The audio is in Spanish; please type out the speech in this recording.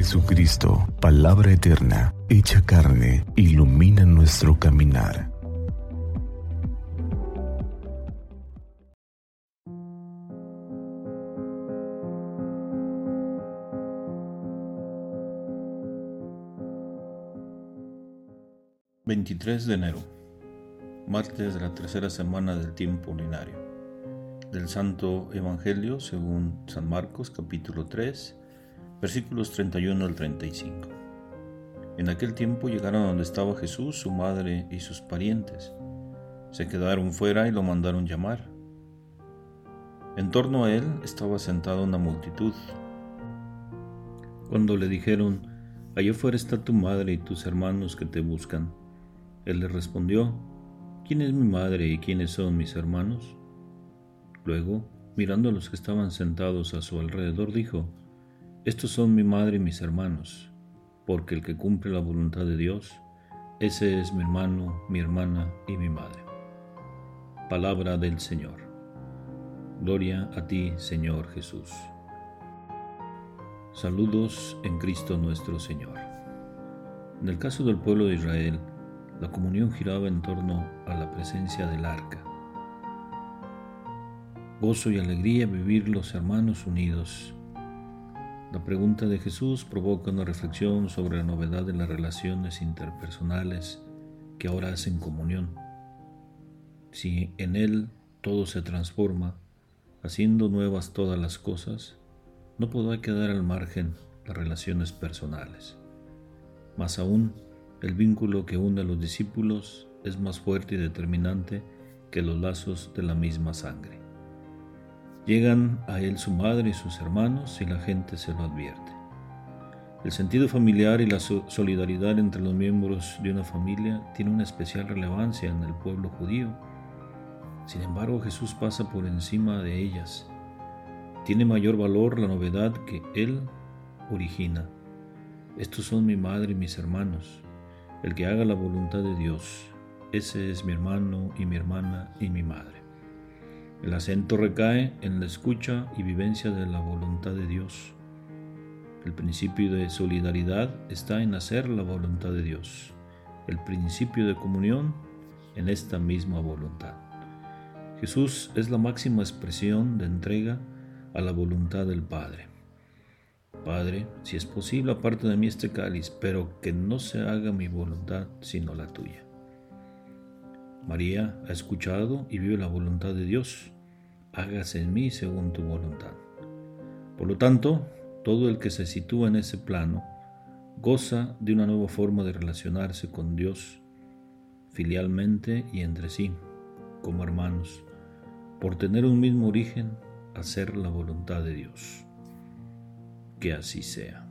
Jesucristo, palabra eterna, hecha carne, ilumina nuestro caminar. ...23 de enero... ...martes de la tercera semana del tiempo ordinario... ...del Santo Evangelio según San Marcos capítulo 3 versículos 31 al 35. En aquel tiempo llegaron donde estaba Jesús, su madre y sus parientes. Se quedaron fuera y lo mandaron llamar. En torno a él estaba sentada una multitud. Cuando le dijeron, Allá fuera está tu madre y tus hermanos que te buscan, él les respondió, ¿quién es mi madre y quiénes son mis hermanos? Luego, mirando a los que estaban sentados a su alrededor, dijo, estos son mi madre y mis hermanos, porque el que cumple la voluntad de Dios, ese es mi hermano, mi hermana y mi madre. Palabra del Señor. Gloria a ti, Señor Jesús. Saludos en Cristo nuestro Señor. En el caso del pueblo de Israel, la comunión giraba en torno a la presencia del arca. Gozo y alegría vivir los hermanos unidos la pregunta de Jesús provoca una reflexión sobre la novedad de las relaciones interpersonales que ahora hacen comunión. Si en Él todo se transforma, haciendo nuevas todas las cosas, no podrá quedar al margen las relaciones personales. Más aún, el vínculo que une a los discípulos es más fuerte y determinante que los lazos de la misma sangre. Llegan a él su madre y sus hermanos y la gente se lo advierte. El sentido familiar y la solidaridad entre los miembros de una familia tiene una especial relevancia en el pueblo judío. Sin embargo, Jesús pasa por encima de ellas. Tiene mayor valor la novedad que Él origina. Estos son mi madre y mis hermanos. El que haga la voluntad de Dios, ese es mi hermano y mi hermana y mi madre. El acento recae en la escucha y vivencia de la voluntad de Dios. El principio de solidaridad está en hacer la voluntad de Dios. El principio de comunión en esta misma voluntad. Jesús es la máxima expresión de entrega a la voluntad del Padre. Padre, si es posible, aparte de mí este cáliz, pero que no se haga mi voluntad sino la tuya. María ha escuchado y vive la voluntad de Dios. Hágase en mí según tu voluntad. Por lo tanto, todo el que se sitúa en ese plano goza de una nueva forma de relacionarse con Dios filialmente y entre sí, como hermanos, por tener un mismo origen, hacer la voluntad de Dios. Que así sea.